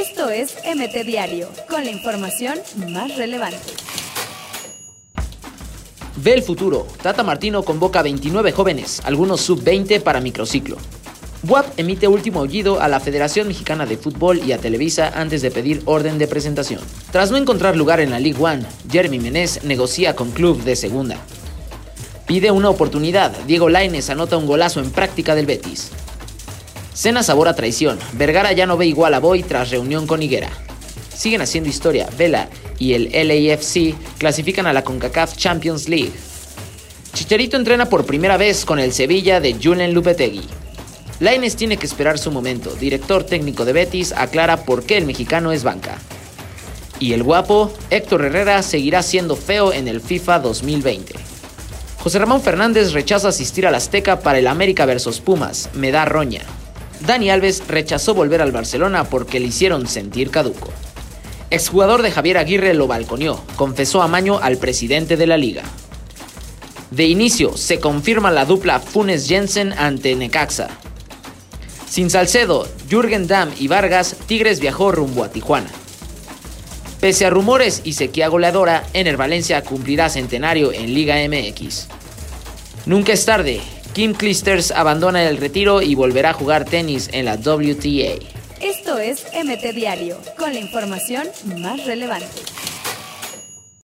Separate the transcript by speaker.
Speaker 1: Esto es MT Diario, con la información más relevante.
Speaker 2: Ve el futuro. Tata Martino convoca 29 jóvenes, algunos sub-20 para microciclo. WAP emite último aullido a la Federación Mexicana de Fútbol y a Televisa antes de pedir orden de presentación. Tras no encontrar lugar en la League One, Jeremy Menez negocia con club de segunda. Pide una oportunidad. Diego Laines anota un golazo en práctica del Betis. Cena sabor a traición. Vergara ya no ve igual a Boy tras reunión con Higuera. Siguen haciendo historia. Vela y el LAFC clasifican a la CONCACAF Champions League. Chicharito entrena por primera vez con el Sevilla de Julen Lupetegui. Laines tiene que esperar su momento. Director técnico de Betis aclara por qué el mexicano es banca. Y el guapo, Héctor Herrera, seguirá siendo feo en el FIFA 2020. José Ramón Fernández rechaza asistir al Azteca para el América vs Pumas. Me da roña. Dani Alves rechazó volver al Barcelona porque le hicieron sentir caduco. Exjugador de Javier Aguirre lo balconeó, confesó amaño al presidente de la liga. De inicio, se confirma la dupla Funes Jensen ante Necaxa. Sin Salcedo, Jürgen Damm y Vargas, Tigres viajó rumbo a Tijuana. Pese a rumores y sequía goleadora, Ener Valencia cumplirá centenario en Liga MX. Nunca es tarde, Kim Clijsters abandona el retiro y volverá a jugar tenis en la WTA.
Speaker 1: Esto es MT Diario, con la información más relevante.